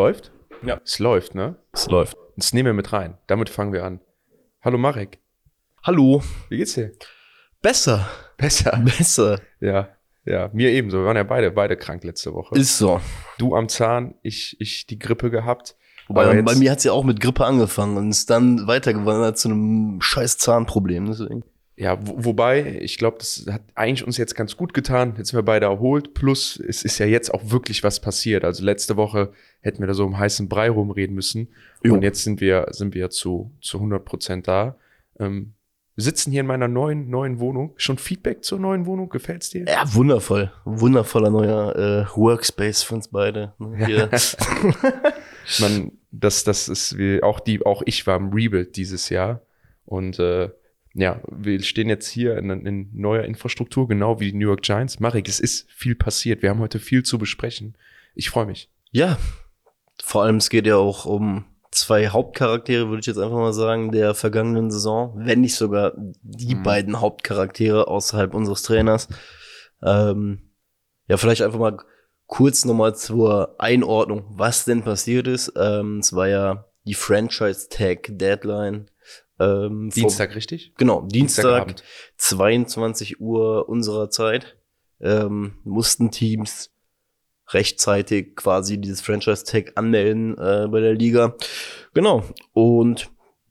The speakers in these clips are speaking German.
Läuft? Ja. Es läuft, ne? Es läuft. Das nehmen wir mit rein. Damit fangen wir an. Hallo Marek. Hallo. Wie geht's dir? Besser. Besser. Besser. Ja, ja. Mir ebenso. Wir waren ja beide, beide krank letzte Woche. Ist so. du am Zahn, ich, ich die Grippe gehabt. Wobei, bei mir hat's ja auch mit Grippe angefangen und ist dann weitergewandert zu einem scheiß Zahnproblem. Deswegen. Ja, wo, wobei, ich glaube, das hat eigentlich uns jetzt ganz gut getan. Jetzt sind wir beide erholt. Plus, es ist ja jetzt auch wirklich was passiert. Also letzte Woche hätten wir da so im heißen Brei rumreden müssen. Jo. Und jetzt sind wir, sind wir zu, zu 100 Prozent da. Ähm, wir sitzen hier in meiner neuen, neuen Wohnung. Schon Feedback zur neuen Wohnung? Gefällt's dir? Ja, wundervoll. Wundervoller neuer äh, Workspace für uns beide. Ne? Man, das, das ist wie, auch die, auch ich war im Rebuild dieses Jahr. Und äh, ja, wir stehen jetzt hier in, in neuer Infrastruktur, genau wie die New York Giants. Marek, es ist viel passiert. Wir haben heute viel zu besprechen. Ich freue mich. ja, vor allem es geht ja auch um zwei Hauptcharaktere, würde ich jetzt einfach mal sagen, der vergangenen Saison, wenn nicht sogar die Mhm. beiden Hauptcharaktere außerhalb unseres Trainers. Ähm, ja, vielleicht einfach mal kurz nochmal zur Einordnung, was denn passiert ist. Ähm, es war ja die Franchise Tag Deadline. Ähm, vor- Dienstag, richtig? Genau, Dienstag, Dienstagabend. 22 Uhr unserer Zeit, ähm, mussten Teams rechtzeitig quasi dieses Franchise-Tag anmelden äh, bei der Liga. Genau. Und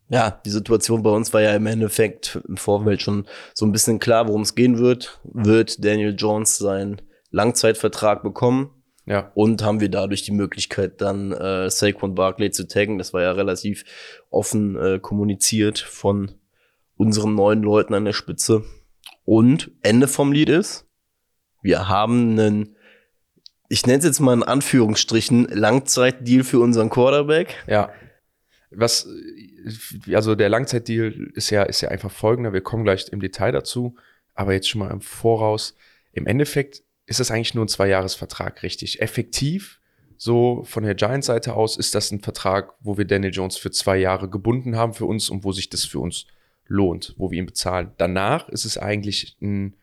ja, die Situation bei uns war ja im Endeffekt im Vorfeld schon so ein bisschen klar, worum es gehen wird. Wird Daniel Jones seinen Langzeitvertrag bekommen? Ja. Und haben wir dadurch die Möglichkeit, dann äh, Saquon Barkley zu taggen. Das war ja relativ offen äh, kommuniziert von unseren neuen Leuten an der Spitze. Und Ende vom Lied ist, wir haben einen, ich nenne es jetzt mal in Anführungsstrichen, Langzeitdeal für unseren Quarterback. Ja. Was, also der Langzeitdeal ist ja, ist ja einfach folgender. Wir kommen gleich im Detail dazu. Aber jetzt schon mal im Voraus. Im Endeffekt ist das eigentlich nur ein Zweijahresvertrag, richtig? Effektiv, so von der Giants-Seite aus, ist das ein Vertrag, wo wir Daniel Jones für zwei Jahre gebunden haben für uns und wo sich das für uns lohnt, wo wir ihn bezahlen. Danach ist es eigentlich ein,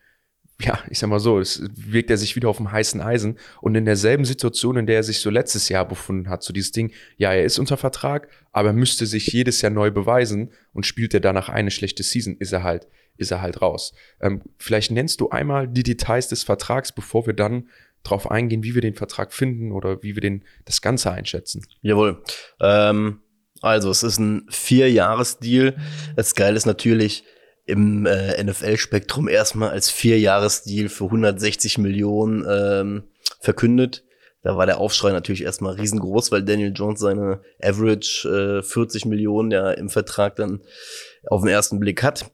ja, ich sag mal so, es wirkt er sich wieder auf dem heißen Eisen und in derselben Situation, in der er sich so letztes Jahr befunden hat, so dieses Ding, ja, er ist unter Vertrag, aber er müsste sich jedes Jahr neu beweisen und spielt er danach eine schlechte Season, ist er halt, ist er halt raus. Ähm, vielleicht nennst du einmal die Details des Vertrags, bevor wir dann drauf eingehen, wie wir den Vertrag finden oder wie wir den, das Ganze einschätzen. Jawohl. Ähm, also, es ist ein Vier-Jahres-Deal. Das Geile ist natürlich im äh, NFL-Spektrum erstmal als Vier-Jahres-Deal für 160 Millionen ähm, verkündet. Da war der Aufschrei natürlich erstmal riesengroß, weil Daniel Jones seine Average äh, 40 Millionen ja im Vertrag dann auf den ersten Blick hat.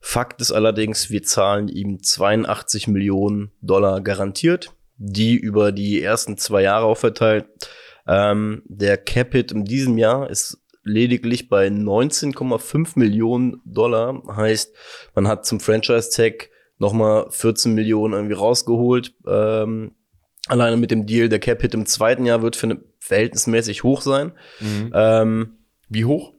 Fakt ist allerdings, wir zahlen ihm 82 Millionen Dollar garantiert, die über die ersten zwei Jahre aufverteilt. Ähm, der Capit in diesem Jahr ist lediglich bei 19,5 Millionen Dollar. Heißt, man hat zum Franchise-Tag nochmal 14 Millionen irgendwie rausgeholt. Ähm, alleine mit dem Deal, der Capit im zweiten Jahr wird für eine verhältnismäßig hoch sein. Ähm, Wie hoch?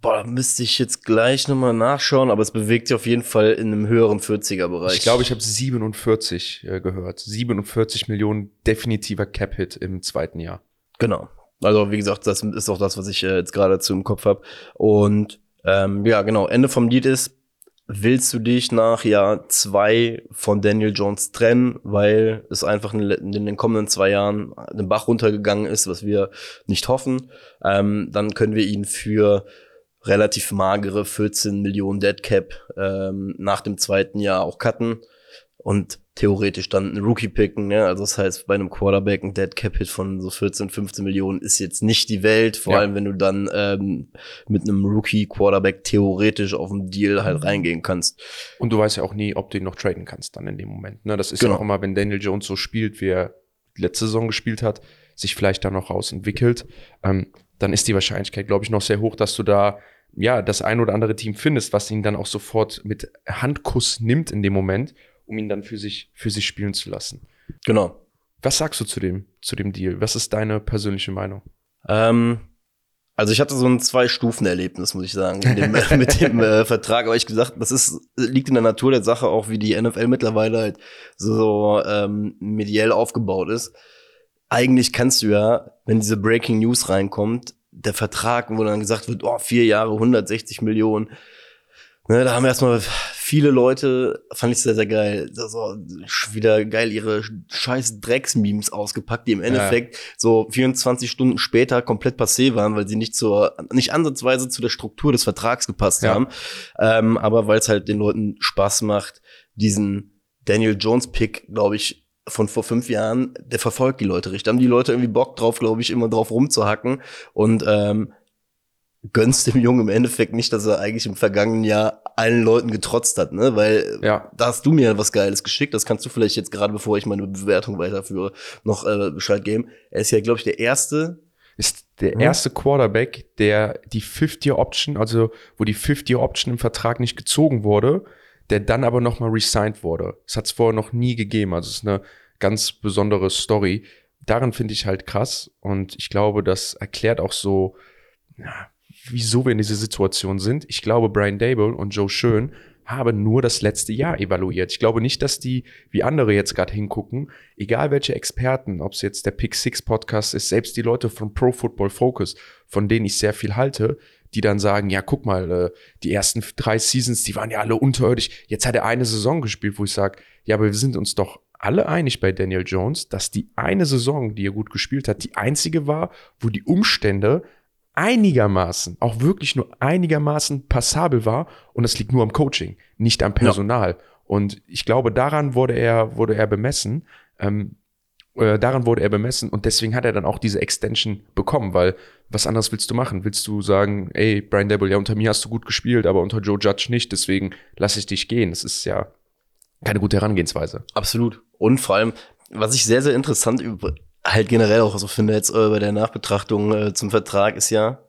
boah, da müsste ich jetzt gleich nochmal nachschauen, aber es bewegt sich auf jeden Fall in einem höheren 40er-Bereich. Ich glaube, ich habe 47 äh, gehört. 47 Millionen definitiver Cap-Hit im zweiten Jahr. Genau. Also wie gesagt, das ist auch das, was ich äh, jetzt gerade dazu im Kopf habe. Und ähm, ja, genau, Ende vom Lied ist, willst du dich nach Jahr zwei von Daniel Jones trennen, weil es einfach in, den kommenden zwei Jahren den Bach runtergegangen ist, was wir nicht hoffen, ähm, dann können wir ihn für relativ magere 14 Millionen Dead Cap ähm, nach dem zweiten Jahr auch cutten und theoretisch dann einen Rookie picken. Ne? Also das heißt, bei einem Quarterback ein Dead Cap Hit von so 14, 15 Millionen ist jetzt nicht die Welt, vor Ja. allem wenn du dann ähm, mit einem Rookie Quarterback theoretisch auf den Deal halt reingehen kannst. Und du weißt ja auch nie, ob du ihn noch traden kannst dann in dem Moment. Ne? Das ist Genau. ja auch immer, wenn Daniel Jones so spielt, wie er letzte Saison gespielt hat, sich vielleicht dann noch rausentwickelt, ähm, dann ist die Wahrscheinlichkeit, glaube ich, noch sehr hoch, dass du da ja das ein oder andere Team findest, was ihn dann auch sofort mit Handkuss nimmt in dem Moment, um ihn dann für sich, für sich spielen zu lassen. Genau. Was sagst du zu dem, zu dem Deal? Was ist deine persönliche Meinung? Ähm, also ich hatte so ein Zwei-Stufen-Erlebnis, muss ich sagen, mit dem, mit dem äh, Vertrag. Aber ich gesagt, das ist liegt in der Natur der Sache auch, wie die NFL mittlerweile halt so ähm, mediell aufgebaut ist. eigentlich kannst du ja, wenn diese Breaking News reinkommt, der Vertrag, wo dann gesagt wird, oh, vier Jahre, 160 Millionen, Ne, da haben erstmal viele Leute, fand ich sehr, sehr geil, so wieder geil ihre scheiß Drecks-Memes ausgepackt, die im Endeffekt ja. so 24 Stunden später komplett passé waren, weil sie nicht zur, nicht ansatzweise zu der Struktur des Vertrags gepasst ja. haben. Ähm, aber weil es halt den Leuten Spaß macht, diesen Daniel Jones-Pick, glaube ich, von vor fünf Jahren, der verfolgt die Leute richtig. Da haben die Leute irgendwie Bock drauf, glaube ich, immer drauf rumzuhacken. Und ähm, gönnst dem Jungen im Endeffekt nicht, dass er eigentlich im vergangenen Jahr allen Leuten getrotzt hat, ne? Weil ja. da hast du mir was Geiles geschickt. Das kannst du vielleicht jetzt gerade, bevor ich meine Bewertung weiterführe, noch äh, Bescheid geben. Er ist ja, glaube ich, der erste. Ist der erste Quarterback, der die 50-Year-Option, also wo die 50-Year-Option im Vertrag nicht gezogen wurde, der dann aber nochmal resigned wurde. Das hat es vorher noch nie gegeben. Also es ist eine ganz besondere Story. Darin finde ich halt krass und ich glaube, das erklärt auch so, ja, wieso wir in dieser Situation sind. Ich glaube, Brian Dable und Joe Schön haben nur das letzte Jahr evaluiert. Ich glaube nicht, dass die, wie andere jetzt gerade hingucken, egal welche Experten, ob es jetzt der Pick Six Podcast ist, selbst die Leute von Pro Football Focus, von denen ich sehr viel halte, die dann sagen, ja, guck mal, äh, die ersten drei Seasons, die waren ja alle unterirdisch. Jetzt hat er eine Saison gespielt, wo ich sage, ja, aber wir sind uns doch alle einig bei Daniel Jones, dass die eine Saison, die er gut gespielt hat, die einzige war, wo die Umstände einigermaßen, auch wirklich nur einigermaßen passabel war. Und das liegt nur am Coaching, nicht am Personal. Ja. Und ich glaube, daran wurde er, wurde er bemessen. Ähm, äh, daran wurde er bemessen und deswegen hat er dann auch diese Extension bekommen, weil was anderes willst du machen? Willst du sagen, ey, Brian Dable, ja, unter mir hast du gut gespielt, aber unter Joe Judge nicht, deswegen lasse ich dich gehen. Das ist ja keine gute Herangehensweise. Absolut. Und vor allem, was ich sehr, sehr interessant halt generell auch so finde jetzt äh, bei der Nachbetrachtung äh, zum Vertrag ist ja,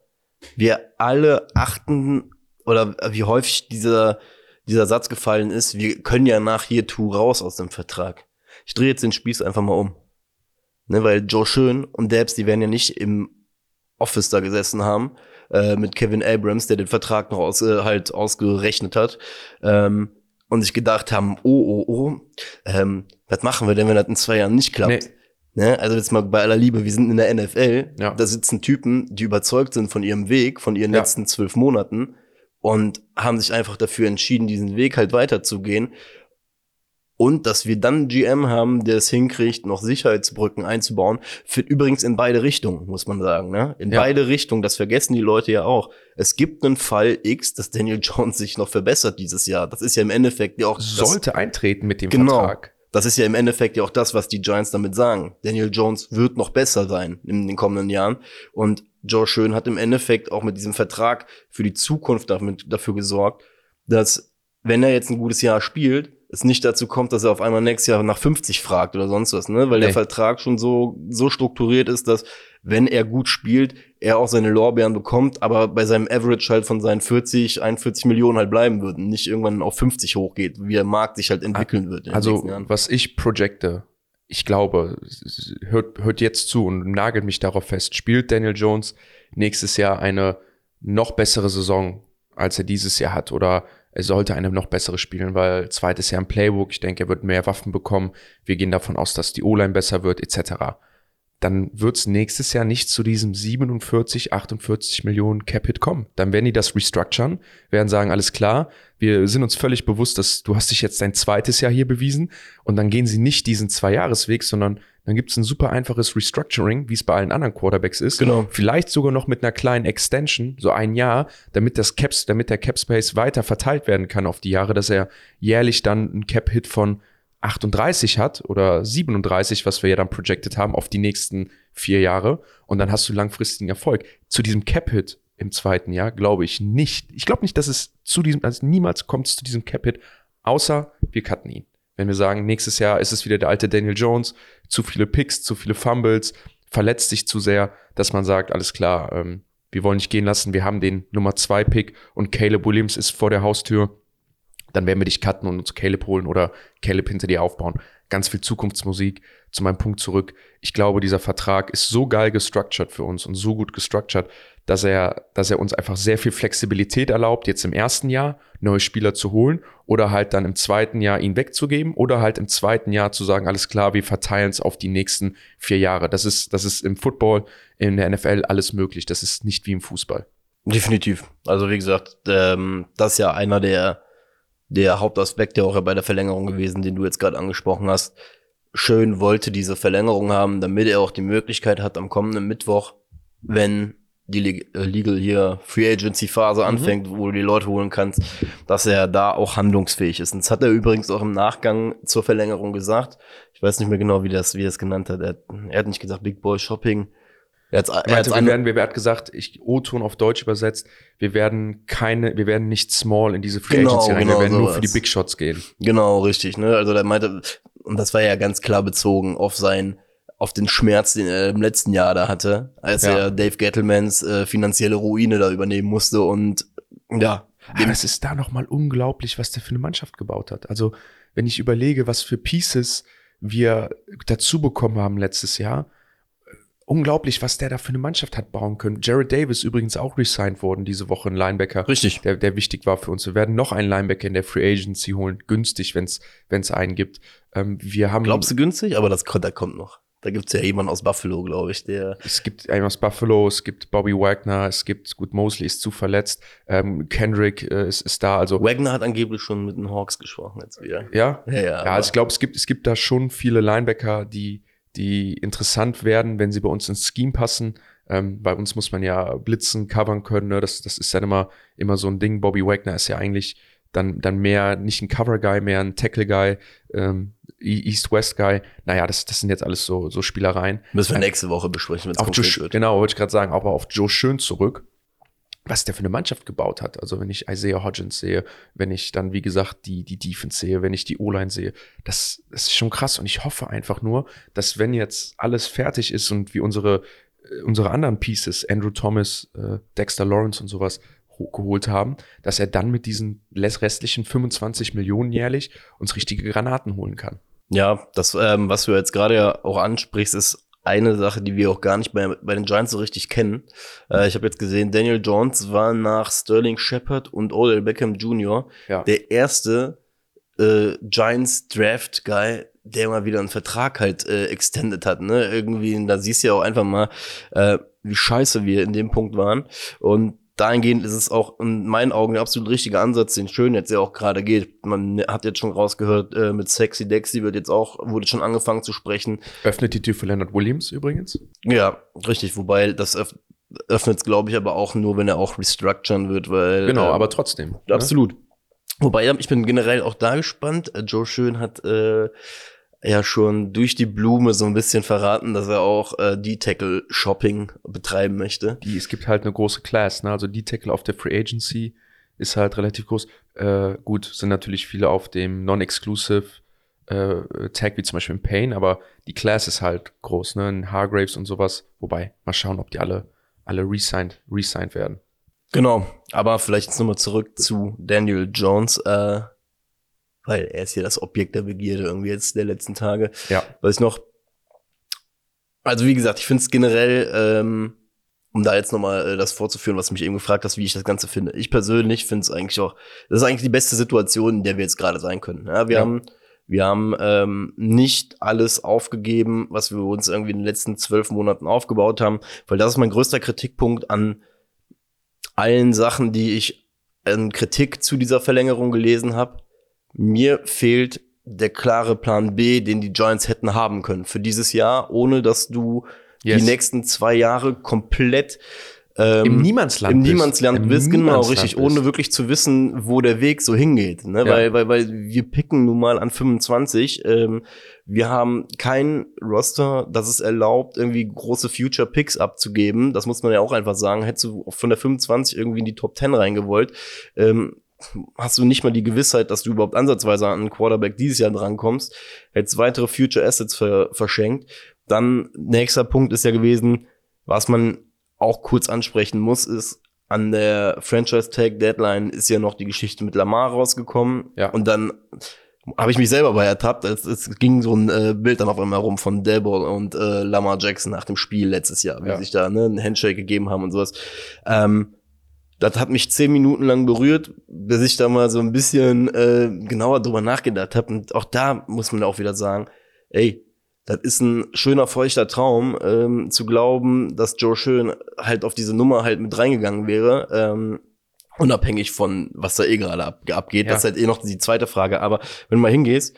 wir alle achten oder wie häufig dieser, dieser Satz gefallen ist, wir können ja nach hier tu raus aus dem Vertrag. Ich drehe jetzt den Spieß einfach mal um. Ne, weil Joe Schön und Debs, die werden ja nicht im Office da gesessen haben, äh, mit Kevin Abrams, der den Vertrag noch aus, äh, halt ausgerechnet hat, ähm, und sich gedacht haben, oh, oh, oh, ähm, was machen wir denn, wenn das in zwei Jahren nicht klappt? Nee. Ne? Also jetzt mal bei aller Liebe, wir sind in der NFL, ja. da sitzen Typen, die überzeugt sind von ihrem Weg, von ihren ja. letzten zwölf Monaten und haben sich einfach dafür entschieden, diesen Weg halt weiterzugehen. Und dass wir dann einen GM haben, der es hinkriegt, noch Sicherheitsbrücken einzubauen, führt übrigens in beide Richtungen, muss man sagen. Ne? In ja. beide Richtungen, das vergessen die Leute ja auch. Es gibt einen Fall X, dass Daniel Jones sich noch verbessert dieses Jahr. Das ist ja im Endeffekt ja auch. Sollte eintreten mit dem genau, Vertrag. Das ist ja im Endeffekt ja auch das, was die Giants damit sagen. Daniel Jones wird noch besser sein in den kommenden Jahren. Und Joe Schön hat im Endeffekt auch mit diesem Vertrag für die Zukunft damit, dafür gesorgt, dass, wenn er jetzt ein gutes Jahr spielt, es nicht dazu kommt, dass er auf einmal nächstes Jahr nach 50 fragt oder sonst was, ne? Weil der Vertrag schon so, so strukturiert ist, dass wenn er gut spielt, er auch seine Lorbeeren bekommt, aber bei seinem Average halt von seinen 40, 41 Millionen halt bleiben würden, nicht irgendwann auf 50 hochgeht, wie der Markt sich halt entwickeln wird. also, was ich projecte, ich glaube, hört, hört jetzt zu und nagelt mich darauf fest, spielt Daniel Jones nächstes Jahr eine noch bessere Saison, als er dieses Jahr hat oder er sollte eine noch bessere spielen, weil zweites Jahr im Playbook, ich denke, er wird mehr Waffen bekommen. Wir gehen davon aus, dass die O-Line besser wird, etc dann wird es nächstes Jahr nicht zu diesem 47, 48 Millionen Cap-Hit kommen. Dann werden die das restructuren, werden sagen, alles klar, wir sind uns völlig bewusst, dass du hast dich jetzt dein zweites Jahr hier bewiesen und dann gehen sie nicht diesen Zwei-Jahres-Weg, sondern dann gibt es ein super einfaches Restructuring, wie es bei allen anderen Quarterbacks ist. Genau. Vielleicht sogar noch mit einer kleinen Extension, so ein Jahr, damit das Caps, damit der Cap Space weiter verteilt werden kann auf die Jahre, dass er jährlich dann einen Cap Hit von 38 hat oder 37, was wir ja dann projected haben, auf die nächsten vier Jahre. Und dann hast du langfristigen Erfolg. Zu diesem Cap-Hit im zweiten Jahr glaube ich nicht. Ich glaube nicht, dass es zu diesem, also niemals kommt es zu diesem Cap-Hit, außer wir cutten ihn. Wenn wir sagen, nächstes Jahr ist es wieder der alte Daniel Jones, zu viele Picks, zu viele Fumbles, verletzt sich zu sehr, dass man sagt, alles klar, ähm, wir wollen nicht gehen lassen, wir haben den Nummer zwei Pick und Caleb Williams ist vor der Haustür dann werden wir dich cutten und uns Caleb holen oder Caleb hinter dir aufbauen. Ganz viel Zukunftsmusik. Zu meinem Punkt zurück. Ich glaube, dieser Vertrag ist so geil gestructured für uns und so gut gestructured, dass er, dass er uns einfach sehr viel Flexibilität erlaubt, jetzt im ersten Jahr neue Spieler zu holen oder halt dann im zweiten Jahr ihn wegzugeben oder halt im zweiten Jahr zu sagen, alles klar, wir verteilen es auf die nächsten vier Jahre. Das ist, das ist im Football, in der NFL alles möglich. Das ist nicht wie im Fußball. Definitiv. Also wie gesagt, ähm, das ist ja einer der, der Hauptaspekte auch bei der Verlängerung gewesen, den du jetzt gerade angesprochen hast. Schön wollte diese Verlängerung haben, damit er auch die Möglichkeit hat, am kommenden Mittwoch, wenn die äh, Legal hier Free Agency Phase mhm. anfängt, wo du die Leute holen kannst, dass er da auch handlungsfähig ist. Und das hat er übrigens auch im Nachgang zur Verlängerung gesagt. Ich weiß nicht mehr genau, wie das, wie er es genannt hat. Er, er hat nicht gesagt Big Boy Shopping. Er, hat's, er, meinte, wir, werden, wir hat gesagt, ich O-Ton auf Deutsch übersetzt, wir werden keine, wir werden nicht small in diese Free genau, Agency rein, genau, wir werden sowas. nur für die Big Shots gehen. Genau, richtig. Ne? Also der meinte, und das war ja ganz klar bezogen auf sein auf den Schmerz, den er im letzten Jahr da hatte, als ja. er Dave Gettlemans äh, finanzielle Ruine da übernehmen musste und ja. Aber es ist da nochmal unglaublich, was der für eine Mannschaft gebaut hat. Also, wenn ich überlege, was für Pieces wir dazu bekommen haben letztes Jahr, unglaublich, was der da für eine Mannschaft hat bauen können. Jared Davis übrigens auch resigned worden diese Woche, ein Linebacker. Richtig. Der, der wichtig war für uns. Wir werden noch einen Linebacker in der Free Agency holen, günstig, wenn es einen gibt. Ähm, wir haben Glaubst du günstig? Aber das da kommt noch. Da gibt's ja jemanden aus Buffalo, glaube ich, der. Es gibt einen aus Buffalo, es gibt Bobby Wagner, es gibt, gut, Mosley ist zu verletzt, ähm, Kendrick äh, ist, ist da. Also Wagner hat angeblich schon mit den Hawks gesprochen jetzt wieder. Ja? Ja, ja. ja also ich glaube, es gibt, es gibt da schon viele Linebacker, die, die interessant werden, wenn sie bei uns ins Scheme passen. Ähm, bei uns muss man ja blitzen, covern können. Ne? Das, das ist dann immer, immer so ein Ding. Bobby Wagner ist ja eigentlich dann, dann mehr nicht ein Cover-Guy, mehr ein Tackle-Guy, ähm, East-West-Guy. Naja, das, das sind jetzt alles so, so Spielereien. Müssen wir ähm, nächste Woche besprechen, wenn es Joe, wird. Genau, wollte ich gerade sagen, aber auf Joe Schön zurück. Was der für eine Mannschaft gebaut hat. Also wenn ich Isaiah Hodgins sehe, wenn ich dann, wie gesagt, die, die Defense sehe, wenn ich die O-Line sehe, das, das ist schon krass. Und ich hoffe einfach nur, dass wenn jetzt alles fertig ist und wie unsere, äh, unsere anderen Pieces, Andrew Thomas, äh, Dexter Lawrence und sowas, geholt haben, dass er dann mit diesen restlichen 25 Millionen jährlich uns richtige Granaten holen kann. Ja, das, ähm, was du jetzt gerade ja auch ansprichst, ist eine Sache, die wir auch gar nicht bei, bei den Giants so richtig kennen. Äh, ich habe jetzt gesehen, Daniel Jones war nach Sterling Shepard und Odell Beckham Jr. Ja. der erste äh, Giants Draft Guy, der mal wieder einen Vertrag halt äh, extended hat. Ne? Irgendwie, da siehst du ja auch einfach mal, äh, wie scheiße wir in dem Punkt waren. Und dahingehend ist es auch in meinen Augen der absolut richtige Ansatz, den Schön jetzt ja auch gerade geht. Man hat jetzt schon rausgehört, äh, mit Sexy Dexy wird jetzt auch, wurde schon angefangen zu sprechen. Öffnet die Tür für Leonard Williams übrigens? Ja, richtig, wobei das öff öffnet es, glaube ich, aber auch nur, wenn er auch restructuren wird, weil. Genau, äh, aber trotzdem. Ne? Absolut. Ne? Wobei, ich bin generell auch da gespannt. Äh, Joe Schön hat äh, ja schon durch die Blume so ein bisschen verraten, dass er auch äh, D-Tackle-Shopping betreiben möchte. Die, es gibt halt eine große Class, ne? Also D-Tackle auf der Free Agency ist halt relativ groß. Äh, gut, sind natürlich viele auf dem Non-Exclusive äh, Tag, wie zum Beispiel in Pain, aber die Class ist halt groß, ne? In Hargraves und sowas. Wobei, mal schauen, ob die alle, alle resigned, resigned werden. Genau, aber vielleicht jetzt nochmal zurück zu Daniel Jones. Äh, weil er ist ja das Objekt der Begierde irgendwie jetzt der letzten Tage. Ja. Weiß noch. Also wie gesagt, ich finde es generell, ähm, um da jetzt nochmal äh, das vorzuführen, was du mich eben gefragt hast, wie ich das Ganze finde. Ich persönlich finde es eigentlich auch, das ist eigentlich die beste Situation, in der wir jetzt gerade sein können. Ja, wir ja. haben, wir haben ähm, nicht alles aufgegeben, was wir uns irgendwie in den letzten zwölf Monaten aufgebaut haben, weil das ist mein größter Kritikpunkt an allen Sachen, die ich in Kritik zu dieser Verlängerung gelesen habe mir fehlt der klare Plan B, den die Giants hätten haben können für dieses Jahr, ohne dass du yes. die nächsten zwei Jahre komplett ähm, Im Niemandsland Im Niemandsland Im bist, genau, richtig, bist. ohne wirklich zu wissen, wo der Weg so hingeht. Ne? Ja. Weil, weil, weil wir picken nun mal an 25. Ähm, wir haben kein Roster, das es erlaubt, irgendwie große Future Picks abzugeben. Das muss man ja auch einfach sagen. Hättest du von der 25 irgendwie in die Top 10 reingewollt, ähm, hast du nicht mal die Gewissheit, dass du überhaupt ansatzweise an einen Quarterback dieses Jahr drankommst, hättest weitere Future Assets ver verschenkt. Dann nächster Punkt ist ja gewesen, was man auch kurz ansprechen muss, ist, an der Franchise Tag Deadline ist ja noch die Geschichte mit Lamar rausgekommen. Ja. Und dann habe ich mich selber bei ertappt. Es, es ging so ein äh, Bild dann auf einmal rum von Debo und äh, Lamar Jackson nach dem Spiel letztes Jahr, wie Ja. sich da ne, einen Handshake gegeben haben und sowas. Ähm, das hat mich zehn Minuten lang berührt, bis ich da mal so ein bisschen äh, genauer drüber nachgedacht habe. Und auch da muss man auch wieder sagen, ey, das ist ein schöner, feuchter Traum, ähm, zu glauben, dass Joe Schön halt auf diese Nummer halt mit reingegangen wäre. Ähm, unabhängig von, was da eh gerade ab, abgeht. Ja. Das ist halt eh noch die zweite Frage. Aber wenn du mal hingehst,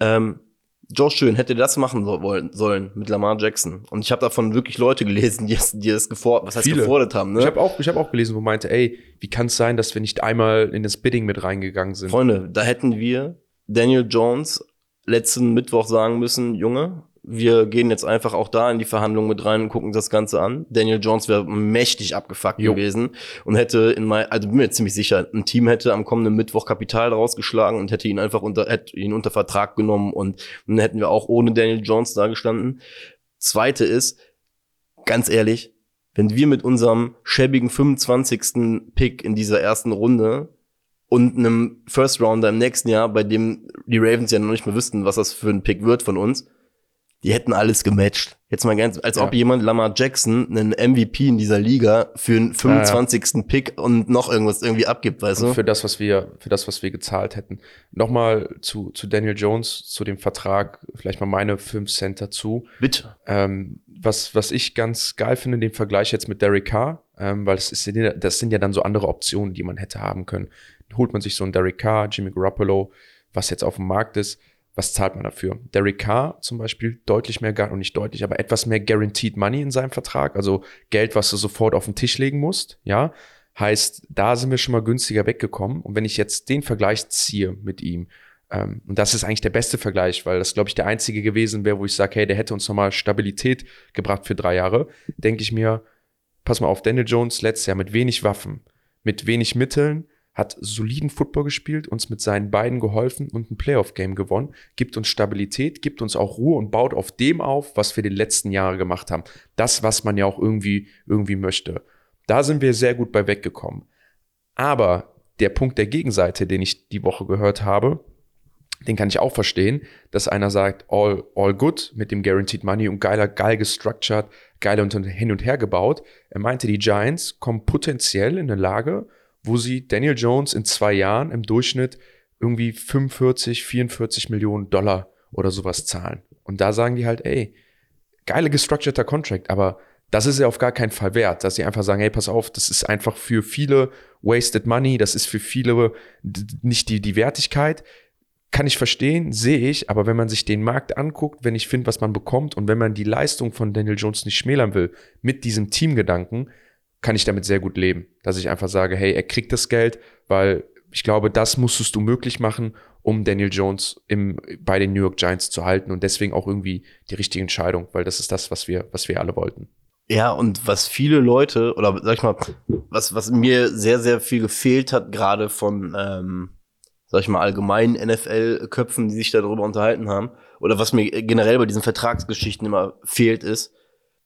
ähm, Joe Schön hätte das machen so, wollen, sollen mit Lamar Jackson. Und ich habe davon wirklich Leute gelesen, die es, die es gefordert, was heißt Viele. gefordert haben. Ne? Ich habe auch, ich hab auch gelesen, wo meinte, ey, wie kann es sein, dass wir nicht einmal in das Bidding mit reingegangen sind? Freunde, da hätten wir Daniel Jones letzten Mittwoch sagen müssen, Junge, wir gehen jetzt einfach auch da in die Verhandlung mit rein und gucken das Ganze an. Daniel Jones wäre mächtig abgefuckt Jo. gewesen und hätte in mein, also bin mir ziemlich sicher, ein Team hätte am kommenden Mittwoch Kapital rausgeschlagen und hätte ihn einfach unter, hätte ihn unter Vertrag genommen und dann hätten wir auch ohne Daniel Jones da gestanden. Zweite ist, ganz ehrlich, wenn wir mit unserem schäbigen 25. Pick in dieser ersten Runde und einem First Rounder im nächsten Jahr, bei dem die Ravens ja noch nicht mehr wüssten, was das für ein Pick wird von uns, die hätten alles gematcht. Jetzt mal ganz, als Ja. ob jemand Lamar Jackson, einen MVP in dieser Liga, für einen 25. Pick und noch irgendwas irgendwie abgibt, weißt Und du? für das, was wir, für das, was wir gezahlt hätten. Nochmal zu, zu Daniel Jones, zu dem Vertrag, vielleicht mal meine 5 Cent dazu. Bitte. Ähm, was, was ich ganz geil finde, den Vergleich jetzt mit Derek Carr, ähm, weil das, ist, ja- das sind ja dann so andere Optionen, die man hätte haben können. Holt man sich so einen Derek Carr, Jimmy Garoppolo, was jetzt auf dem Markt ist, was zahlt man dafür? Derek Carr zum Beispiel deutlich mehr, und nicht deutlich, aber etwas mehr Guaranteed Money in seinem Vertrag, also Geld, was du sofort auf den Tisch legen musst, ja. Heißt, da sind wir schon mal günstiger weggekommen. Und wenn ich jetzt den Vergleich ziehe mit ihm, ähm, und das ist eigentlich der beste Vergleich, weil das, glaube ich, der einzige gewesen wäre, wo ich sage, hey, der hätte uns nochmal Stabilität gebracht für drei Jahre, denke ich mir, pass mal auf, Daniel Jones letztes Jahr mit wenig Waffen, mit wenig Mitteln, hat soliden Football gespielt, uns mit seinen beiden geholfen und ein Playoff-Game gewonnen, gibt uns Stabilität, gibt uns auch Ruhe und baut auf dem auf, was wir die letzten Jahre gemacht haben. Das, was man ja auch irgendwie, irgendwie möchte. Da sind wir sehr gut bei weggekommen. Aber der Punkt der Gegenseite, den ich die Woche gehört habe, den kann ich auch verstehen, dass einer sagt, all, all good mit dem Guaranteed Money und geiler, geil gestructured, geil und hin und her gebaut. Er meinte, die Giants kommen potenziell in eine Lage, wo sie Daniel Jones in zwei Jahren im Durchschnitt irgendwie 45, 44 Millionen Dollar oder sowas zahlen. Und da sagen die halt, ey, geile gestructurter Contract, aber das ist ja auf gar keinen Fall wert, dass sie einfach sagen, hey, pass auf, das ist einfach für viele wasted money, das ist für viele nicht die, die Wertigkeit. Kann ich verstehen, sehe ich, aber wenn man sich den Markt anguckt, wenn ich finde, was man bekommt und wenn man die Leistung von Daniel Jones nicht schmälern will, mit diesem Teamgedanken, kann ich damit sehr gut leben. Dass ich einfach sage, hey, er kriegt das Geld, weil ich glaube, das musstest du möglich machen, um Daniel Jones im, bei den New York Giants zu halten und deswegen auch irgendwie die richtige Entscheidung, weil das ist das, was wir, was wir alle wollten. Ja, und was viele Leute, oder sag ich mal, was, was mir sehr, sehr viel gefehlt hat, gerade von, ähm, sag ich mal, allgemeinen NFL-Köpfen, die sich darüber unterhalten haben, oder was mir generell bei diesen Vertragsgeschichten immer fehlt, ist,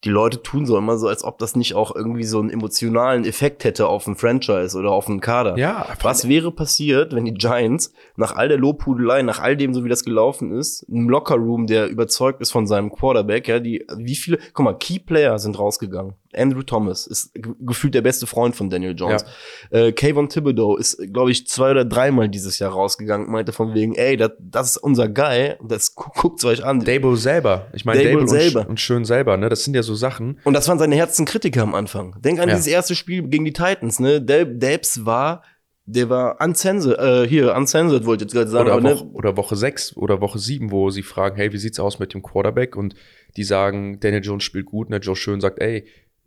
die Leute tun so immer so, als ob das nicht auch irgendwie so einen emotionalen Effekt hätte auf ein Franchise oder auf einen Kader. Ja, Was wäre passiert, wenn die Giants nach all der Lobhudelei, nach all dem, so wie das gelaufen ist, im Lockerroom, der überzeugt ist von seinem Quarterback, ja, die, wie viele, guck mal, Key Player sind rausgegangen. Andrew Thomas ist ge- gefühlt der beste Freund von Daniel Jones. Äh, Kayvon Thibodeau ist, glaube ich, zwei oder dreimal dieses Jahr rausgegangen, meinte von wegen, ey, das, das ist unser Guy, das gu guckt's euch an. Dabo selber. Ich meine, Dable Dable, selber. Und, und schön selber, ne? Das sind ja so Sachen. Und das waren seine härtesten Kritiker am Anfang. Denk an Ja. dieses erste Spiel gegen die Titans, ne? Dabs war, der war uncensored, äh, hier, uncensored wollte ich jetzt gerade sagen, Oder, aber ne, Woche, oder Woche 6 oder Woche 7, wo sie fragen, hey, wie sieht's aus mit dem Quarterback? Und die sagen, Daniel Jones spielt gut. Und der Joe Schön sagt, ey,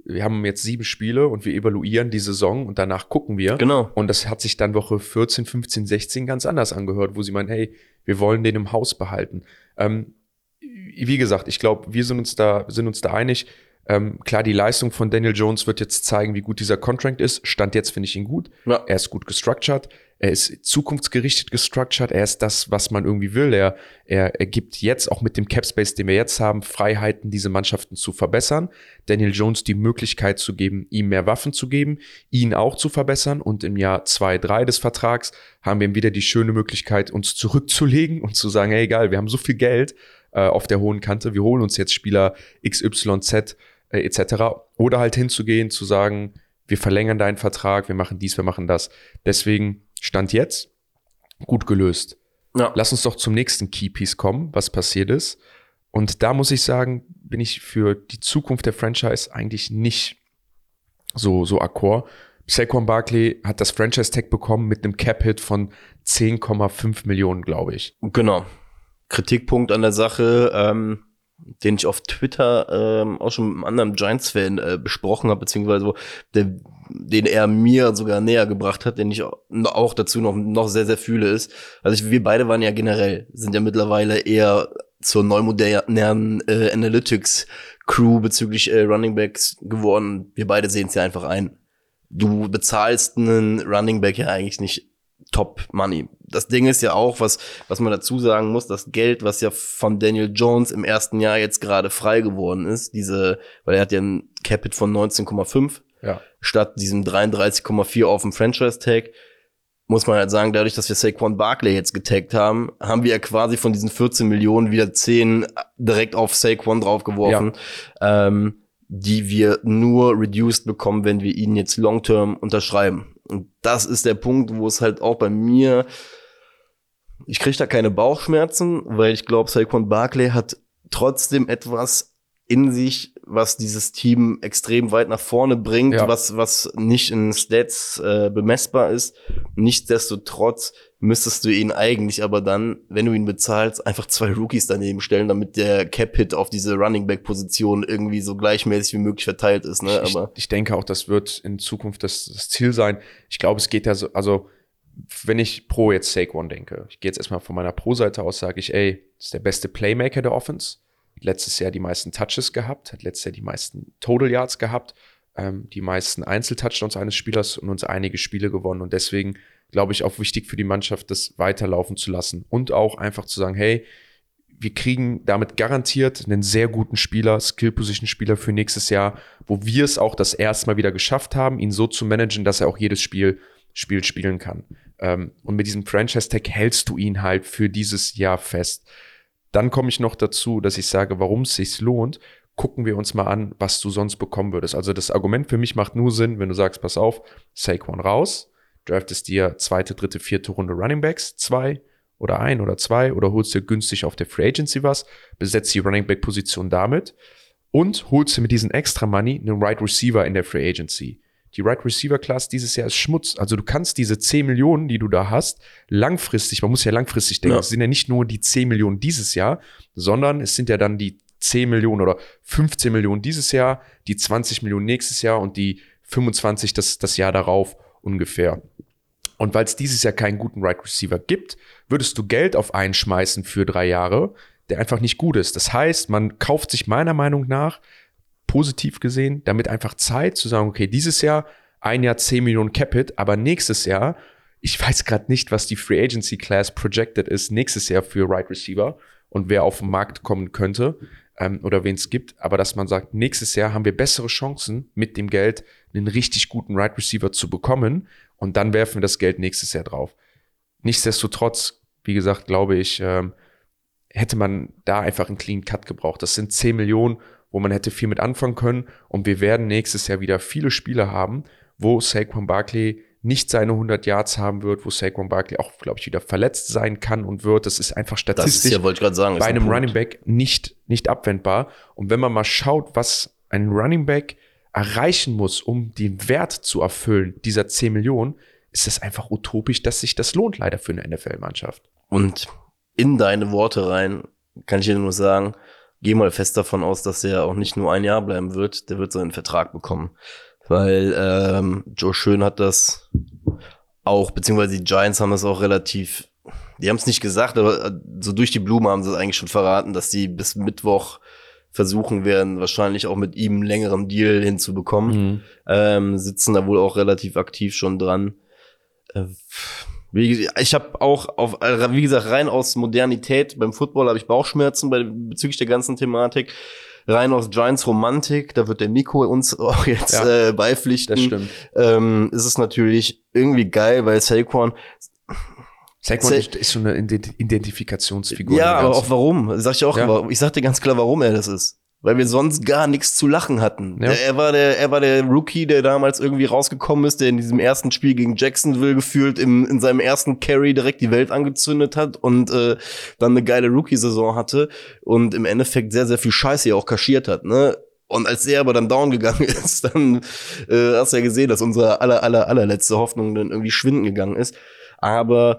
wir haben jetzt sieben Spiele und wir evaluieren die Saison und danach gucken wir. Genau. Und das hat sich dann Woche 14, 15, 16 ganz anders angehört, wo sie meinen, hey, wir wollen den im Haus behalten. Ähm, wie gesagt, ich glaube, wir sind uns da, sind uns da einig. Ähm, klar, die Leistung von Daniel Jones wird jetzt zeigen, wie gut dieser Contract ist. Stand jetzt finde ich ihn gut. Ja. Er ist gut gestructured. er ist zukunftsgerichtet gestructured, er ist das, was man irgendwie will. Er, er, er gibt jetzt auch mit dem Cap Space, den wir jetzt haben, Freiheiten, diese Mannschaften zu verbessern. Daniel Jones die Möglichkeit zu geben, ihm mehr Waffen zu geben, ihn auch zu verbessern. Und im Jahr zwei drei des Vertrags haben wir ihm wieder die schöne Möglichkeit, uns zurückzulegen und zu sagen, hey, egal, wir haben so viel Geld äh, auf der hohen Kante, wir holen uns jetzt Spieler XYZ äh, etc. Oder halt hinzugehen, zu sagen, wir verlängern deinen Vertrag, wir machen dies, wir machen das. Deswegen Stand jetzt, gut gelöst. Ja. Lass uns doch zum nächsten Keypiece kommen, was passiert ist. Und da muss ich sagen, bin ich für die Zukunft der Franchise eigentlich nicht so, so akkord. Saquon Barkley hat das Franchise-Tag bekommen mit einem Cap-Hit von 10,5 Millionen, glaube ich. Genau. Kritikpunkt an der Sache, ähm, den ich auf Twitter ähm, auch schon mit einem anderen Giants-Fan äh, besprochen habe, beziehungsweise der, den er mir sogar näher gebracht hat, den ich auch dazu noch, noch sehr, sehr fühle, ist. Also ich, wir beide waren ja generell, sind ja mittlerweile eher zur neumodernen äh, Analytics-Crew bezüglich äh, Running Backs geworden. Wir beide sehen es ja einfach ein. Du bezahlst einen Running Back ja eigentlich nicht Top Money. Das Ding ist ja auch, was, was man dazu sagen muss, das Geld, was ja von Daniel Jones im ersten Jahr jetzt gerade frei geworden ist, diese, weil er hat ja ein Capit von 19,5 ja. statt diesem 33,4 auf dem Franchise-Tag, muss man halt sagen, dadurch, dass wir Saquon Barkley jetzt getaggt haben, haben wir ja quasi von diesen 14 Millionen wieder 10 direkt auf Saquon draufgeworfen, ja. ähm, die wir nur reduced bekommen, wenn wir ihn jetzt long-term unterschreiben. Und das ist der Punkt, wo es halt auch bei mir, ich kriege da keine Bauchschmerzen, weil ich glaube, Saquon Barkley hat trotzdem etwas in sich, was dieses Team extrem weit nach vorne bringt, ja. was, was nicht in Stats äh, bemessbar ist. Nichtsdestotrotz müsstest du ihn eigentlich aber dann, wenn du ihn bezahlst, einfach zwei Rookies daneben stellen, damit der Cap-Hit auf diese Running Back-Position irgendwie so gleichmäßig wie möglich verteilt ist. Ne? Aber ich, ich denke auch, das wird in Zukunft das, das Ziel sein. Ich glaube, es geht ja so, also wenn ich pro jetzt Saquon denke, ich gehe jetzt erstmal von meiner Pro-Seite aus, sage ich, ey, ist der beste Playmaker der Offense letztes Jahr die meisten Touches gehabt, hat letztes Jahr die meisten Total Yards gehabt, ähm, die meisten Einzeltouchdowns eines Spielers und uns einige Spiele gewonnen. Und deswegen glaube ich auch wichtig für die Mannschaft, das weiterlaufen zu lassen und auch einfach zu sagen, hey, wir kriegen damit garantiert einen sehr guten Spieler, Skill-Position-Spieler für nächstes Jahr, wo wir es auch das erste Mal wieder geschafft haben, ihn so zu managen, dass er auch jedes Spiel, Spiel spielen kann. Ähm, und mit diesem Franchise-Tag hältst du ihn halt für dieses Jahr fest. Dann komme ich noch dazu, dass ich sage, warum es sich lohnt, gucken wir uns mal an, was du sonst bekommen würdest. Also das Argument für mich macht nur Sinn, wenn du sagst, pass auf, Saquon raus, draftest dir zweite, dritte, vierte Runde Running Backs, zwei oder ein oder zwei oder holst dir günstig auf der Free Agency was, besetzt die Running Back Position damit und holst dir mit diesen extra Money einen Right Receiver in der Free Agency. Die Right Receiver Class dieses Jahr ist Schmutz. Also du kannst diese 10 Millionen, die du da hast, langfristig, man muss ja langfristig denken, ja. es sind ja nicht nur die 10 Millionen dieses Jahr, sondern es sind ja dann die 10 Millionen oder 15 Millionen dieses Jahr, die 20 Millionen nächstes Jahr und die 25 das, das Jahr darauf ungefähr. Und weil es dieses Jahr keinen guten Right Receiver gibt, würdest du Geld auf einschmeißen für drei Jahre, der einfach nicht gut ist. Das heißt, man kauft sich meiner Meinung nach positiv gesehen, damit einfach Zeit zu sagen, okay, dieses Jahr ein Jahr 10 Millionen Capit, aber nächstes Jahr, ich weiß gerade nicht, was die Free Agency Class projected ist, nächstes Jahr für Right Receiver und wer auf den Markt kommen könnte ähm, oder wen es gibt, aber dass man sagt, nächstes Jahr haben wir bessere Chancen, mit dem Geld einen richtig guten Right Receiver zu bekommen und dann werfen wir das Geld nächstes Jahr drauf. Nichtsdestotrotz, wie gesagt, glaube ich, ähm, hätte man da einfach einen Clean Cut gebraucht. Das sind 10 Millionen wo man hätte viel mit anfangen können. Und wir werden nächstes Jahr wieder viele Spiele haben, wo Saquon Barkley nicht seine 100 Yards haben wird, wo Saquon Barkley auch, glaube ich, wieder verletzt sein kann und wird. Das ist einfach statistisch das ist ja, wollte ich sagen, bei einem ein Running Back nicht, nicht abwendbar. Und wenn man mal schaut, was ein Running Back erreichen muss, um den Wert zu erfüllen, dieser 10 Millionen, ist es einfach utopisch, dass sich das lohnt, leider für eine NFL-Mannschaft. Und in deine Worte rein kann ich dir nur sagen, gehe mal fest davon aus, dass er auch nicht nur ein Jahr bleiben wird, der wird seinen Vertrag bekommen. Weil ähm, Joe Schön hat das auch, beziehungsweise die Giants haben das auch relativ, die haben es nicht gesagt, aber äh, so durch die Blume haben sie es eigentlich schon verraten, dass sie bis Mittwoch versuchen werden, wahrscheinlich auch mit ihm einen längeren Deal hinzubekommen. Mhm. Ähm, sitzen da wohl auch relativ aktiv schon dran. Äh, ich habe auch auf, äh, wie gesagt, rein aus Modernität beim Football habe ich Bauchschmerzen bei, bezüglich der ganzen Thematik. Rein aus Giants Romantik, da wird der Nico uns auch jetzt ja, äh, beipflichten. Das stimmt. Ähm, ist es natürlich irgendwie geil, weil Saquon Saquon Sa ist schon eine Identifikationsfigur. Ja, aber auch warum? Sag ich auch, ja. ich sag dir ganz klar, warum er das ist weil wir sonst gar nichts zu lachen hatten. Ja. Er war der, er war der Rookie, der damals irgendwie rausgekommen ist, der in diesem ersten Spiel gegen Jacksonville gefühlt im, in seinem ersten Carry direkt die Welt angezündet hat und äh, dann eine geile Rookie-Saison hatte und im Endeffekt sehr, sehr viel Scheiße ja auch kaschiert hat. Ne? Und als er aber dann down gegangen ist, dann äh, hast du ja gesehen, dass unsere aller, aller, allerletzte Hoffnung dann irgendwie schwinden gegangen ist. Aber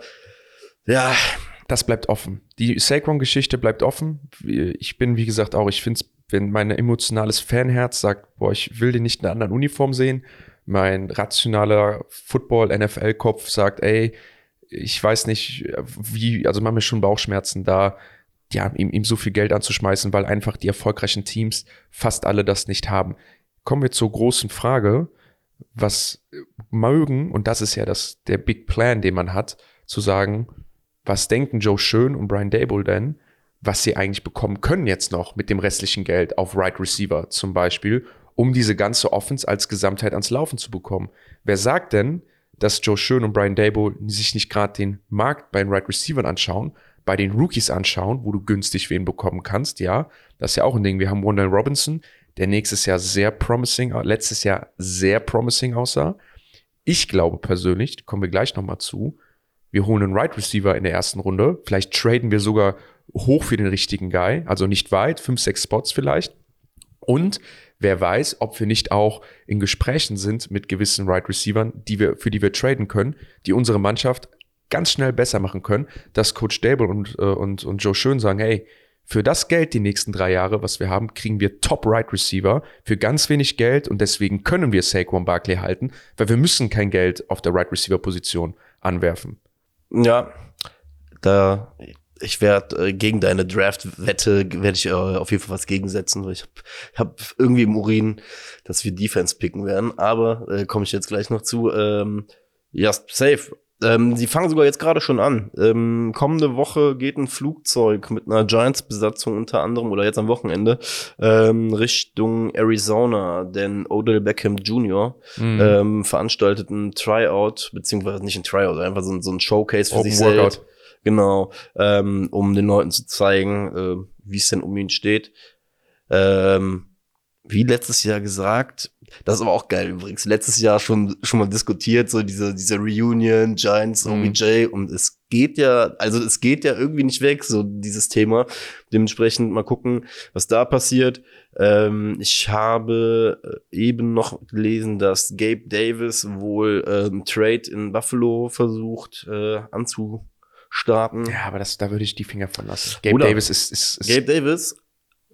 ja, das bleibt offen. Die Saquon-Geschichte bleibt offen. Ich bin, wie gesagt, auch, ich finde es wenn mein emotionales Fanherz sagt, boah, ich will den nicht in einer anderen Uniform sehen, mein rationaler Football-NFL-Kopf sagt, ey, ich weiß nicht, wie, also machen mir schon Bauchschmerzen da, ja, ihm, ihm so viel Geld anzuschmeißen, weil einfach die erfolgreichen Teams fast alle das nicht haben. Kommen wir zur großen Frage, was mögen, und das ist ja das, der Big Plan, den man hat, zu sagen, was denken Joe Schön und Brian Dable denn, was sie eigentlich bekommen können jetzt noch mit dem restlichen Geld auf Right Receiver zum Beispiel, um diese ganze Offense als Gesamtheit ans Laufen zu bekommen. Wer sagt denn, dass Joe Schön und Brian Dable sich nicht gerade den Markt bei den Right Receivers anschauen, bei den Rookies anschauen, wo du günstig wen bekommen kannst, ja, das ist ja auch ein Ding. Wir haben Wanda Robinson, der nächstes Jahr sehr promising, letztes Jahr sehr promising aussah. Ich glaube persönlich, kommen wir gleich nochmal zu, wir holen einen Right Receiver in der ersten Runde, vielleicht traden wir sogar hoch für den richtigen Guy, also nicht weit, fünf, sechs Spots vielleicht. Und wer weiß, ob wir nicht auch in Gesprächen sind mit gewissen Right Receivern, die wir, für die wir traden können, die unsere Mannschaft ganz schnell besser machen können, dass Coach Dable und, äh, und, und Joe Schön sagen, hey, für das Geld die nächsten drei Jahre, was wir haben, kriegen wir Top Right Receiver für ganz wenig Geld und deswegen können wir Saquon Barkley halten, weil wir müssen kein Geld auf der Right Receiver Position anwerfen. Ja, da ich werde äh, gegen deine Draft-Wette werde ich äh, auf jeden Fall was gegensetzen, ich habe hab irgendwie im Urin, dass wir Defense picken werden. Aber äh, komme ich jetzt gleich noch zu. Ähm, ja, safe. Ähm, sie fangen sogar jetzt gerade schon an. Ähm, kommende Woche geht ein Flugzeug mit einer Giants-Besatzung unter anderem oder jetzt am Wochenende ähm, Richtung Arizona, denn Odell Beckham Jr. Mhm. Ähm, veranstaltet ein Tryout, beziehungsweise nicht ein Tryout, einfach so, so ein Showcase für Open sich Workout. selbst Genau, ähm, um den Leuten zu zeigen, äh, wie es denn um ihn steht. Ähm, wie letztes Jahr gesagt, das ist aber auch geil übrigens. Letztes Jahr schon schon mal diskutiert so diese diese Reunion Giants OBJ mhm. und es geht ja, also es geht ja irgendwie nicht weg so dieses Thema. Dementsprechend mal gucken, was da passiert. Ähm, ich habe äh, eben noch gelesen, dass Gabe Davis wohl ähm, Trade in Buffalo versucht äh, anzu starten. Ja, aber das, da würde ich die Finger von lassen. Gabe Oder Davis ist, ist, ist Gabe Davis,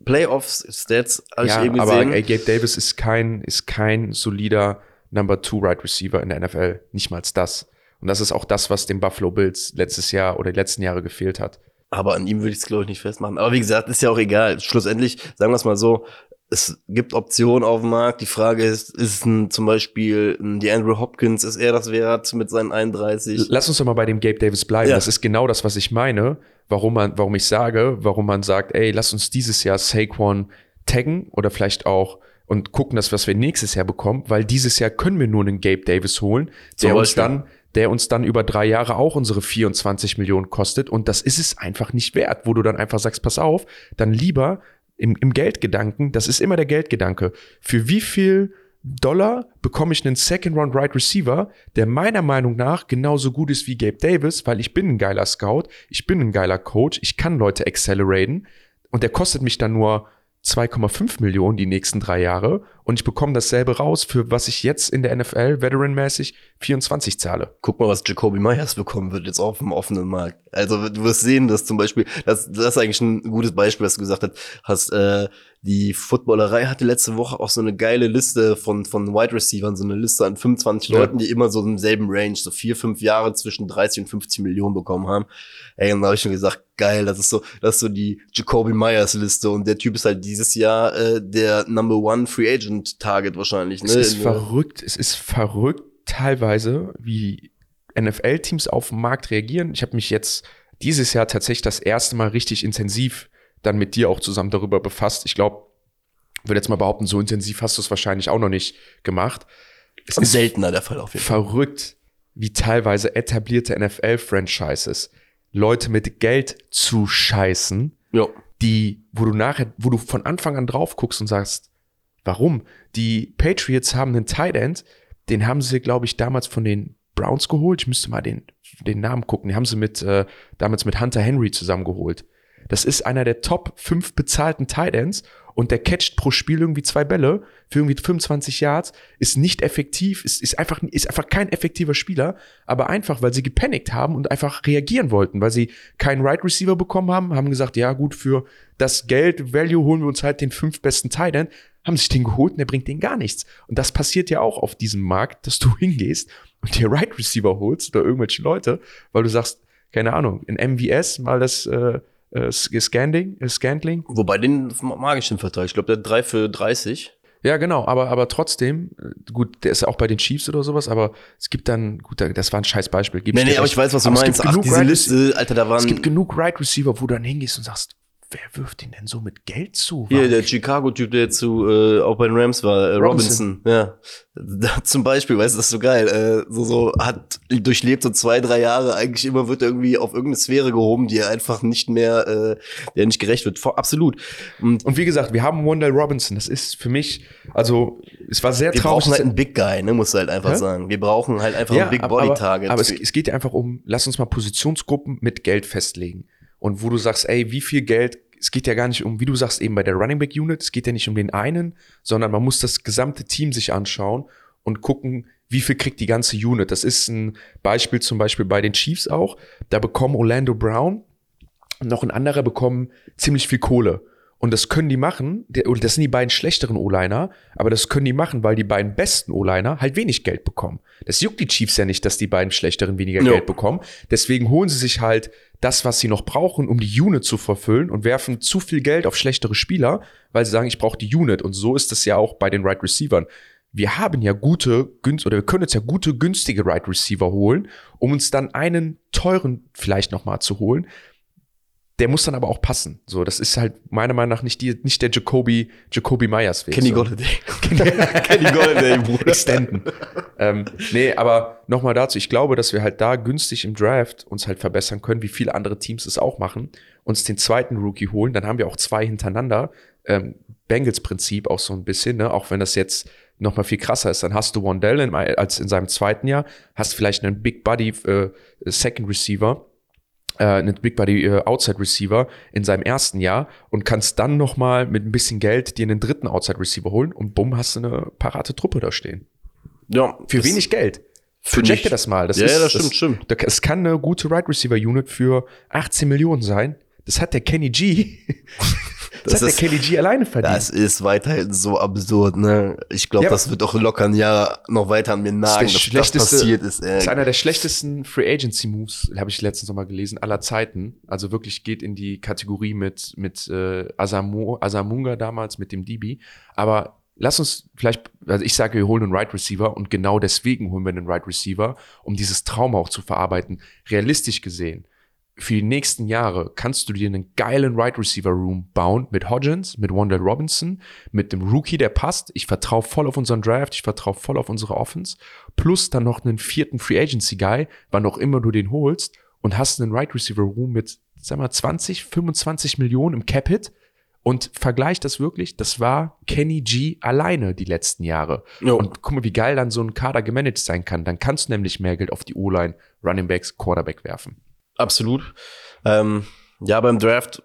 Playoffs, Stats, habe ja, ich eben gesehen. Aber ey, Gabe Davis ist kein, ist kein solider Number Two Right Receiver in der NFL. Nicht mal das. Und das ist auch das, was den Buffalo Bills letztes Jahr oder die letzten Jahre gefehlt hat. Aber an ihm würde ich es, glaube ich, nicht festmachen. Aber wie gesagt, ist ja auch egal. Schlussendlich, sagen wir es mal so, es gibt Optionen auf dem Markt. Die Frage ist, ist ein, zum Beispiel ein DeAndre Hopkins, ist er das wert mit seinen 31? Lass uns doch mal bei dem Gabe Davis bleiben. Ja. Das ist genau das, was ich meine, warum man, warum ich sage, warum man sagt, ey, lass uns dieses Jahr Saquon taggen oder vielleicht auch und gucken, dass was wir nächstes Jahr bekommen, weil dieses Jahr können wir nur einen Gabe Davis holen, der uns dann der uns dann über drei Jahre auch unsere 24 Millionen kostet. Und das ist es einfach nicht wert, wo du dann einfach sagst, pass auf, dann lieber im, im Geldgedanken, das ist immer der Geldgedanke. Für wie viel Dollar bekomme ich einen Second Round Right Receiver, der meiner Meinung nach genauso gut ist wie Gabe Davis, weil ich bin ein geiler Scout, ich bin ein geiler Coach, ich kann Leute acceleraten und der kostet mich dann nur 2,5 Millionen die nächsten drei Jahre und ich bekomme dasselbe raus, für was ich jetzt in der NFL veteranmäßig 24 zahle. Guck mal, was Jacoby Myers bekommen wird jetzt auf dem offenen Markt. Also du wirst sehen, dass zum Beispiel, das, das ist eigentlich ein gutes Beispiel, was du gesagt hast, hast äh, die Footballerei hatte letzte Woche auch so eine geile Liste von, von Wide Receivers, so eine Liste an 25 ja. Leuten, die immer so im selben Range, so vier, fünf Jahre zwischen 30 und 50 Millionen bekommen haben. Ey, und da habe ich schon gesagt, geil, das ist so, das ist so die Jacoby Myers Liste und der Typ ist halt dieses Jahr äh, der Number One Free Agent Target wahrscheinlich. Ne? Es ist verrückt, es ist verrückt teilweise, wie NFL-Teams auf den Markt reagieren. Ich habe mich jetzt dieses Jahr tatsächlich das erste Mal richtig intensiv dann mit dir auch zusammen darüber befasst. Ich glaube, würde jetzt mal behaupten, so intensiv hast du es wahrscheinlich auch noch nicht gemacht. Es ist seltener der Fall auf jeden Fall. Verrückt, wie teilweise etablierte NFL-Franchises Leute mit Geld zu scheißen, ja. die, wo du nachher, wo du von Anfang an drauf guckst und sagst, warum? Die Patriots haben einen Tight End, den haben sie, glaube ich, damals von den Browns geholt. Ich müsste mal den, den Namen gucken. Die haben sie mit, äh, damals mit Hunter Henry zusammengeholt. Das ist einer der Top 5 bezahlten Tight Ends und der catcht pro Spiel irgendwie zwei Bälle für irgendwie 25 Yards, ist nicht effektiv, ist, ist, einfach, ist einfach kein effektiver Spieler, aber einfach, weil sie gepanikt haben und einfach reagieren wollten, weil sie keinen Right Receiver bekommen haben, haben gesagt, ja gut, für das Geld, Value holen wir uns halt den fünf besten Tight End, haben sich den geholt und der bringt denen gar nichts. Und das passiert ja auch auf diesem Markt, dass du hingehst und dir Right Receiver holst oder irgendwelche Leute, weil du sagst, keine Ahnung, in MVS mal das äh, äh, Scandling, äh, Scandling. Wobei den mag ich den Vertrag. Ich glaube, der hat 3 für 30. Ja, genau, aber, aber trotzdem, äh, gut, der ist ja auch bei den Chiefs oder sowas, aber es gibt dann, gut, das war ein scheiß Beispiel. nee, nee, aber ich weiß, was du aber meinst. Ach, diese Liste, Alter, da waren. Es gibt genug Right Receiver, wo du dann hingehst und sagst, wer wirft ihn denn so mit Geld zu? Hier, der Chicago-Typ, der zu, äh, auch bei den Rams war, äh, Robinson. Robinson. Ja. Da, zum Beispiel, weißt du, das ist so geil. Äh, so, so hat durchlebt so zwei, drei Jahre. Eigentlich immer wird er irgendwie auf irgendeine Sphäre gehoben, die er einfach nicht mehr, äh, der nicht gerecht wird. Vor, absolut. Und, und wie gesagt, wir haben Wendell Robinson. Das ist für mich, also es war sehr wir traurig. Wir brauchen halt einen Big Guy, ne, musst du halt einfach ja? sagen. Wir brauchen halt einfach ja, einen Big Body Target. Aber, aber es, es geht ja einfach um, lass uns mal Positionsgruppen mit Geld festlegen. Und wo du sagst, ey, wie viel Geld es geht ja gar nicht um, wie du sagst, eben bei der Running Back Unit, es geht ja nicht um den einen, sondern man muss das gesamte Team sich anschauen und gucken, wie viel kriegt die ganze Unit. Das ist ein Beispiel zum Beispiel bei den Chiefs auch. Da bekommen Orlando Brown und noch ein anderer bekommen ziemlich viel Kohle. Und das können die machen, das sind die beiden schlechteren O-Liner, aber das können die machen, weil die beiden besten O-Liner halt wenig Geld bekommen. Das juckt die Chiefs ja nicht, dass die beiden schlechteren weniger no. Geld bekommen. Deswegen holen sie sich halt das, was sie noch brauchen, um die Unit zu verfüllen und werfen zu viel Geld auf schlechtere Spieler, weil sie sagen, ich brauche die Unit. Und so ist es ja auch bei den Right Receivern. Wir haben ja gute, oder wir können uns ja gute, günstige Right Receiver holen, um uns dann einen teuren vielleicht nochmal zu holen, der muss dann aber auch passen. So, das ist halt meiner Meinung nach nicht, die, nicht der Jacoby, Jacoby Myers Weg. Kenny so. Golladay. Kenny Golladay, Bruder. Extenden. ähm, nee, aber nochmal dazu. Ich glaube, dass wir halt da günstig im Draft uns halt verbessern können, wie viele andere Teams es auch machen. Uns den zweiten Rookie holen, dann haben wir auch zwei hintereinander. Ähm, Bengals-Prinzip auch so ein bisschen, ne? auch wenn das jetzt noch mal viel krasser ist. Dann hast du Wandell in, als in seinem zweiten Jahr, hast vielleicht einen Big Buddy äh, Second Receiver äh, einen Big Body äh, Outside Receiver in seinem ersten Jahr und kannst dann noch mal mit ein bisschen Geld dir einen dritten Outside Receiver holen und bumm, hast du eine parate Truppe da stehen. Ja. Für wenig Geld. Projecte das mal. Das ja, ist, ja, das stimmt, das, stimmt. Es kann eine gute Right Receiver Unit für 18 Millionen sein. Das hat der Kenny G. Das, das hat ist, der Kelly G alleine verdient. Das ist weiterhin so absurd, ne? Ich glaube, ja, das wird auch locker ein Jahr noch weiter an mir nagen, dass das passiert ist. Ey. Das ist einer der schlechtesten Free Agency Moves, habe ich letztens noch mal gelesen, aller Zeiten. Also wirklich geht in die Kategorie mit mit äh, Asamu, Asamunga damals mit dem DB, aber Lass uns vielleicht, also ich sage, wir holen einen Right Receiver und genau deswegen holen wir einen Right Receiver, um dieses Trauma auch zu verarbeiten. Realistisch gesehen, für die nächsten Jahre kannst du dir einen geilen Right Receiver Room bauen mit Hodgins, mit Wendell Robinson, mit dem Rookie, der passt. Ich vertraue voll auf unseren Draft, ich vertraue voll auf unsere Offense. Plus dann noch einen vierten Free Agency Guy, wann auch immer du den holst und hast einen Right Receiver Room mit, sag mal, 20, 25 Millionen im Cap Hit. Und vergleich das wirklich, das war Kenny G alleine die letzten Jahre. Jo. Und guck mal, wie geil dann so ein Kader gemanagt sein kann. Dann kannst du nämlich mehr Geld auf die O-Line, Running Backs, Quarterback werfen. Absolut. Ähm, ja, beim Draft,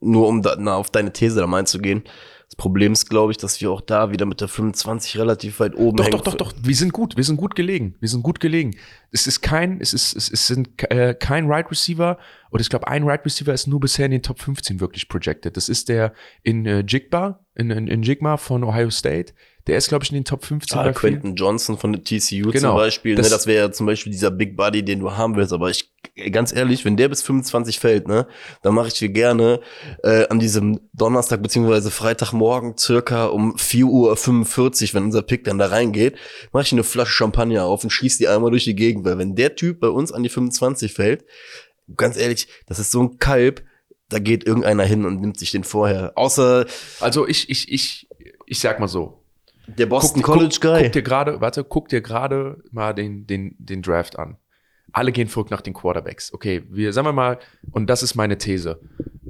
nur um da, na, auf deine These da mal einzugehen, das Problem ist, glaube ich, dass wir auch da wieder mit der 25 relativ weit oben doch, hängen. Doch, doch, doch, Wir sind gut. Wir sind gut gelegen. Wir sind gut gelegen. Es ist kein, es ist, es, es sind äh, kein Right Receiver und ich glaube, ein Right Receiver ist nur bisher in den Top 15 wirklich projected. Das ist der in äh, Jigba, in, in, in Jigma von Ohio State. Der ist, glaube ich, in den Top 15. Ah. Quentin Johnson von der TCU Genau. zum Beispiel. Das- ne, das wäre ja zum Beispiel dieser Big Buddy, den du haben willst. Aber ich, ganz ehrlich, wenn der bis 25 fällt, ne, dann mache ich dir gerne äh, an diesem Donnerstag beziehungsweise Freitagmorgen circa um 4.45 Uhr, wenn unser Pick dann da reingeht, mache ich eine Flasche Champagner auf und schieß die einmal durch die Gegend. Weil wenn der Typ bei uns an die 25 fällt, ganz ehrlich, das ist so ein Kalb, da geht irgendeiner hin und nimmt sich den vorher. Außer Also ich, ich, ich, ich sag mal so. Der Boston Guck- College guck, Guy. Guck dir gerade, warte, guck dir gerade mal den, den, den Draft an. Alle gehen verrückt nach den Quarterbacks. Okay, wir sagen wir mal, und das ist meine These.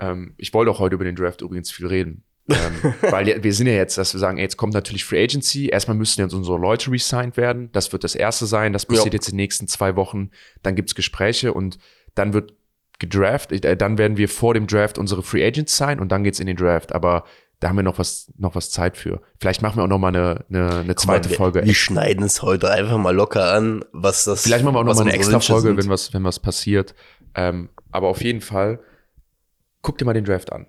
Ähm, ich wollte auch heute über den Draft übrigens viel reden. ähm, weil wir sind ja jetzt, dass wir sagen, ey, jetzt kommt natürlich Free Agency. Erstmal müssen jetzt unsere Leute resigned werden. Das wird das erste sein. Das passiert Ja. jetzt in den nächsten zwei Wochen. Dann gibt's Gespräche und dann wird gedraft. Äh, dann werden wir vor dem Draft unsere Free Agents sein und dann geht's in den Draft. Aber da haben wir noch was, noch was Zeit für. Vielleicht machen wir auch noch mal eine, eine, eine zweite wir, Folge. Wir schneiden es heute einfach mal locker an, was das. Vielleicht machen wir auch noch mal eine extra Folge, sind. wenn was, wenn was passiert. Ähm, aber auf jeden Fall, guck dir mal den Draft an.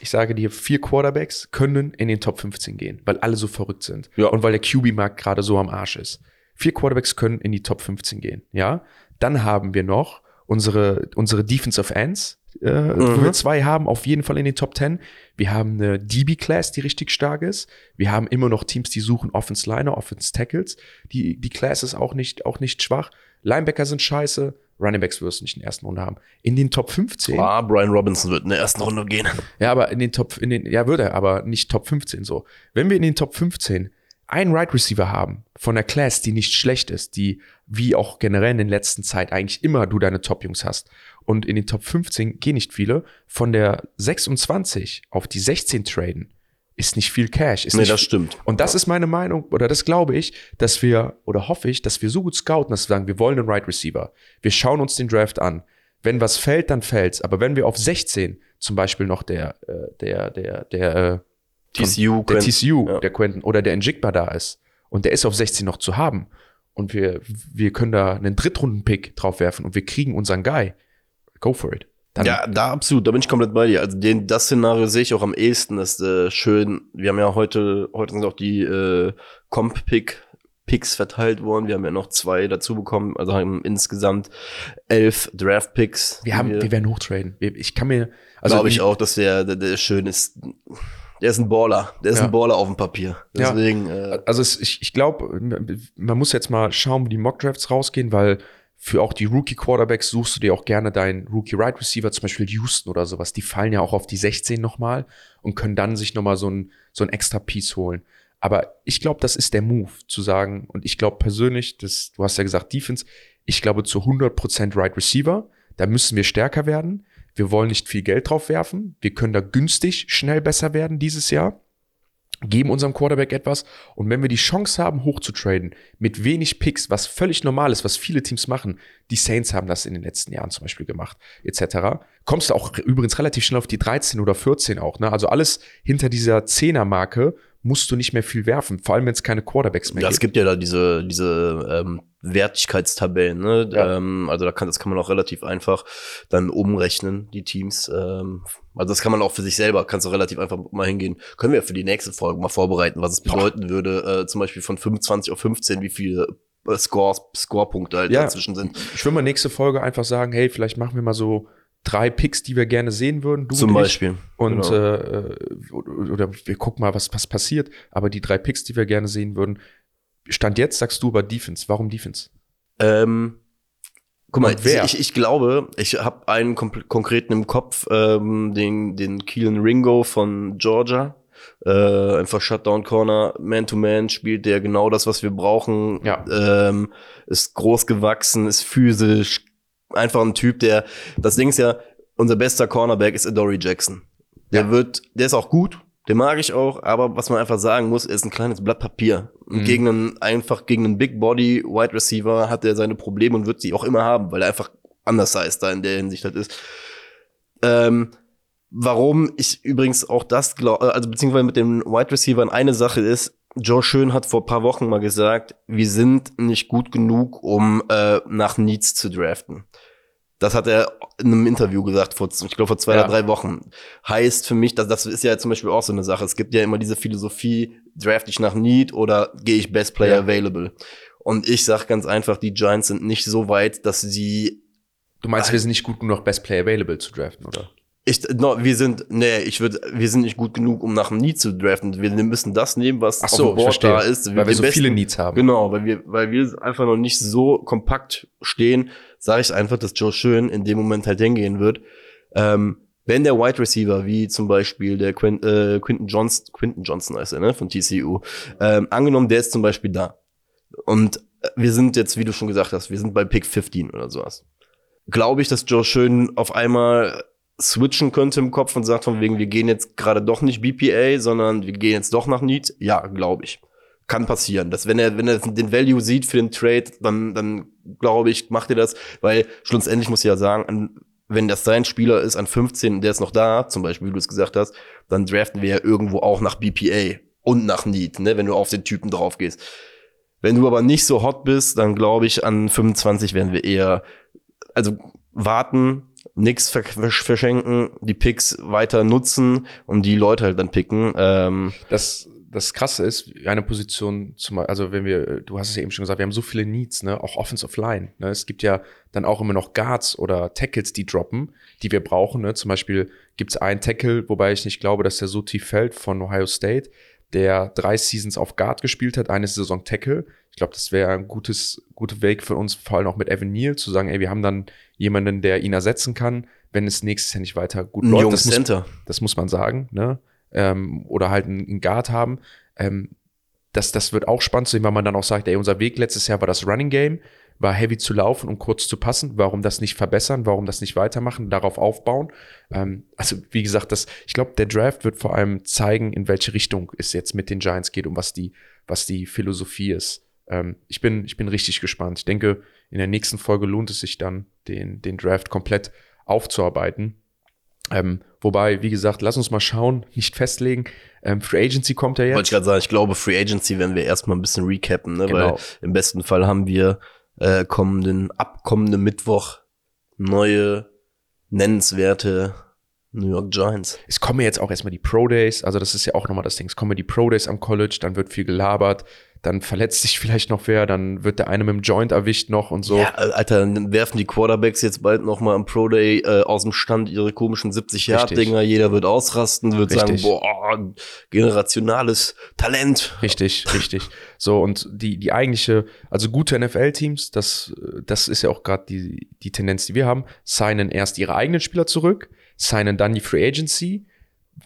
Ich sage dir, vier Quarterbacks können in den Top 15 gehen, weil alle so verrückt sind. Ja. Und weil der QB-Markt gerade so am Arsch ist. Vier Quarterbacks können in die Top 15 gehen, ja. Dann haben wir noch unsere, unsere Defensive Ends, äh, Mhm. wir zwei haben, auf jeden Fall in den Top 10. Wir haben eine DB-Class, die richtig stark ist. Wir haben immer noch Teams, die suchen Offense Liner, Offense Tackles. Die, die Class ist auch nicht, auch nicht schwach. Linebacker sind scheiße. Running Backs wirst du nicht in der ersten Runde haben. In den Top 15. Ah, Brian Robinson wird in der ersten Runde gehen. Ja, aber in den Top, in den, ja, würde er, aber nicht Top 15 so. Wenn wir in den Top 15 einen Right Receiver haben von der Class, die nicht schlecht ist, die wie auch generell in den letzten Zeit eigentlich immer du deine Top-Jungs hast und in den Top 15 gehen nicht viele, von der 26 auf die 16 traden, ist nicht viel Cash. Ist Nee, das stimmt. und das ist meine Meinung, oder das glaube ich, dass wir, oder hoffe ich, dass wir so gut scouten, dass wir sagen, wir wollen einen Right Receiver. Wir schauen uns den Draft an. Wenn was fällt, dann fällt's. Aber wenn wir auf 16 zum Beispiel noch der, äh, der, der, der, äh, TCU, der Quentin- TCU, ja. der Quentin oder der Njigba da ist und der ist auf 16 noch zu haben und wir, wir können da einen Drittrunden-Pick drauf werfen und wir kriegen unseren Guy, go for it. Dann, Ja, da absolut, da bin ich komplett bei dir. Also den, das Szenario sehe ich auch am ehesten, das äh, schön. Wir haben ja heute, heute sind auch die äh, Comp-Pick Picks verteilt worden. Wir haben ja noch zwei dazu bekommen, also haben insgesamt elf Draft-Picks. wir haben, wir werden hochtraden. Wir, ich kann mir, also glaube ich auch, dass der, der, der schön ist. Der ist ein Baller. Der ist Ja. ein Baller auf dem Papier. Ja. Deswegen, äh, Also es, ich, ich glaube, man muss jetzt mal schauen, wie die Mockdrafts rausgehen, weil für auch die Rookie-Quarterbacks suchst du dir auch gerne deinen Rookie-Right Receiver, zum Beispiel Houston oder sowas. Die fallen ja auch auf die 16 nochmal und können dann sich nochmal so ein, so ein extra Piece holen. Aber ich glaube, das ist der Move, zu sagen, und ich glaube persönlich, das, du hast ja gesagt Defense, ich glaube zu 100% Right Receiver, da müssen wir stärker werden. Wir wollen nicht viel Geld drauf werfen. Wir können da günstig schnell besser werden dieses Jahr geben unserem Quarterback etwas und wenn wir die Chance haben, hoch zu traden, mit wenig Picks, was völlig normal ist, was viele Teams machen, die Saints haben das in den letzten Jahren zum Beispiel gemacht, etc., kommst du auch übrigens relativ schnell auf die 13 oder 14 auch. Ne? Also alles hinter dieser 10er-Marke musst du nicht mehr viel werfen, vor allem wenn es keine Quarterbacks mehr Ja, es gibt. gibt ja da diese, diese ähm, Wertigkeitstabellen, ne? Ja. Ähm, also da kann, das kann man auch relativ einfach dann umrechnen, die Teams. Ähm, also das kann man auch für sich selber, kannst du relativ einfach mal hingehen. Können wir für die nächste Folge mal vorbereiten, was es bedeuten würde, äh, zum Beispiel von 25 auf 15, wie viele äh, Scores, Scorepunkte halt Ja. dazwischen sind. Ich will mal nächste Folge einfach sagen, hey, vielleicht machen wir mal so drei Picks, die wir gerne sehen würden. Du Zum und. Beispiel. Und Genau. äh, oder oder wir gucken mal, was, was passiert. Aber die drei Picks, die wir gerne sehen würden, Stand jetzt sagst du über Defense. Warum Defense? Ähm, guck mal, ich, ich glaube, ich habe einen konkreten im Kopf, ähm, den, den Keelan Ringo von Georgia. Äh, einfach Shutdown Corner, Man-to-Man spielt der genau das, was wir brauchen. Ja. Ähm, ist groß gewachsen, ist physisch, einfach ein Typ, der, das Ding ist ja, unser bester Cornerback ist Adoree Jackson. Der Ja. wird, der ist auch gut, den mag ich auch, aber was man einfach sagen muss, er ist ein kleines Blatt Papier. Und Mhm. gegen einen, einfach gegen einen Big Body Wide Receiver hat er seine Probleme und wird sie auch immer haben, weil er einfach anders heißt da in der Hinsicht halt ist. Ähm, warum ich übrigens auch das glaube, also beziehungsweise mit den Wide Receivern eine Sache ist, Joe Schön hat vor paar Wochen mal gesagt, wir sind nicht gut genug, um äh, nach Needs zu draften. Das hat er in einem Interview gesagt, vor, ich glaube vor zwei Ja. oder drei Wochen. Heißt für mich, dass das ist ja zum Beispiel auch so eine Sache. Es gibt ja immer diese Philosophie, draft ich nach Need oder gehe ich Best Player Ja. Available. Und ich sag ganz einfach, die Giants sind nicht so weit, dass sie Du meinst, wir sind nicht gut genug, Best Player Available zu draften, oder? Ich, no, wir sind, nee, ich würde, wir sind nicht gut genug, um nach einem Need zu draften. Wir müssen das nehmen, was Ach so, auf dem Board verstehe. da ist. Weil wir den so besten- viele Needs haben. Genau, weil wir, weil wir einfach noch nicht so kompakt stehen, sage ich einfach, dass Joe Schön in dem Moment halt hingehen wird. Ähm, wenn der Wide Receiver, wie zum Beispiel der Quin, äh, Quinton Johnson, Quinton Johnson heißt er, ne, von TCU, ähm, angenommen, der ist zum Beispiel da. Und äh, wir sind jetzt, wie du schon gesagt hast, wir sind bei Pick 15 oder sowas. Glaube ich, dass Joe Schön auf einmal switchen könnte im Kopf und sagt von wegen, wir gehen jetzt gerade doch nicht BPA, sondern wir gehen jetzt doch nach Need? Ja, glaube ich. Kann passieren. Dass wenn er, wenn er den Value sieht für den Trade, dann, dann glaube ich, macht er das, weil schlussendlich muss ich ja sagen, an, wenn das sein Spieler ist an 15 und der ist noch da, zum Beispiel, wie du es gesagt hast, dann draften wir ja irgendwo auch nach BPA und nach Need, ne, wenn du auf den Typen drauf gehst. Wenn du aber nicht so hot bist, dann glaube ich, an 25 werden wir eher, also warten, ver verschenken, die Picks weiter nutzen und die Leute halt dann picken. Ähm, Das, das Krasse ist, eine Position, zum, also wenn wir, du hast es ja eben schon gesagt, wir haben so viele Needs, ne, auch Offensive Line. Ne? Es gibt ja dann auch immer noch Guards oder Tackles, die droppen, die wir brauchen. Ne? Zum Beispiel gibt es einen Tackle, wobei ich nicht glaube, dass der so tief fällt von Ohio State, der drei Seasons auf Guard gespielt hat, eine Saison Tackle. Ich glaube, das wäre ein gutes, guter Weg für uns, vor allem auch mit Evan Neal, zu sagen, ey, wir haben dann jemanden, der ihn ersetzen kann, wenn es nächstes Jahr nicht weiter gut ein läuft. junges Das muss, Center. das muss man sagen, ne? Ähm, oder halt einen, einen Guard haben. Ähm, das, das wird auch spannend zu sehen, weil man dann auch sagt, ey, unser Weg letztes Jahr war das Running Game, war heavy zu laufen und kurz zu passen. Warum das nicht verbessern? Warum das nicht weitermachen? Darauf aufbauen? Ähm, also, wie gesagt, das, ich glaube, der Draft wird vor allem zeigen, in welche Richtung es jetzt mit den Giants geht und was die, was die Philosophie ist. Ähm, ich bin, ich bin richtig gespannt. Ich denke, in der nächsten Folge lohnt es sich dann, den, den Draft komplett aufzuarbeiten. Ähm, wobei, wie gesagt, lass uns mal schauen, nicht festlegen. Ähm, Free Agency kommt ja Wollte ich jetzt. gerade sagen, ich glaube, Free Agency werden wir erstmal ein bisschen recappen, ne? Genau. weil im besten Fall haben wir äh, kommenden, ab kommenden Mittwoch neue nennenswerte New York Giants. Es kommen jetzt auch erstmal die Pro Days, also das ist ja auch nochmal das Ding. Es kommen die Pro Days am College, dann wird viel gelabert, dann verletzt sich vielleicht noch wer, dann wird der eine mit dem Joint erwischt noch und so. Ja, äh, Alter, dann werfen die Quarterbacks jetzt bald noch mal am Pro Day äh, aus dem Stand ihre komischen 70-Yard-Dinger. Jeder wird ausrasten, wird Richtig. sagen, boah, generationales Talent. Richtig, richtig. So, und die, die eigentliche, also gute NFL-Teams, das, das ist ja auch gerade die, die Tendenz, die wir haben, signen erst ihre eigenen Spieler zurück, signen dann die Free Agency,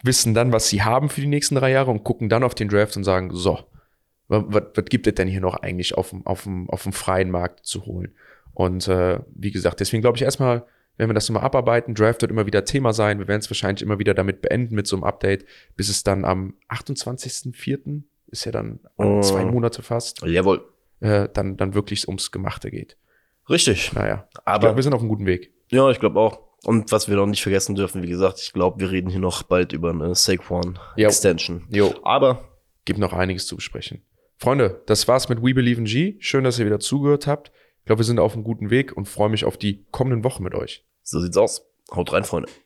wissen dann, was sie haben für die nächsten drei Jahre und gucken dann auf den Draft und sagen, so, was, was, gibt es denn hier noch eigentlich auf dem, auf dem, auf dem freien Markt zu holen? Und äh, wie gesagt, deswegen glaube ich erstmal, wenn wir das nochmal abarbeiten, Draft wird immer wieder Thema sein. Wir werden es wahrscheinlich immer wieder damit beenden mit so einem Update, bis es dann am 28.04. ist ja dann Oh. zwei Monate fast, Jawohl. äh, dann, dann wirklich ums Gemachte geht. Richtig. Naja, ich Aber glaube, wir sind auf einem guten Weg. ja, ich glaube auch. Und was wir noch nicht vergessen dürfen, wie gesagt, ich glaube, wir reden hier noch bald über eine Saquon Jo. Extension. Jo, Aber gibt noch einiges zu besprechen. Freunde, das war's mit We Believe in G. Schön, dass ihr wieder zugehört habt. Ich glaube, wir sind auf einem guten Weg und freue mich auf die kommenden Wochen mit euch. so sieht's aus. Haut rein, Freunde.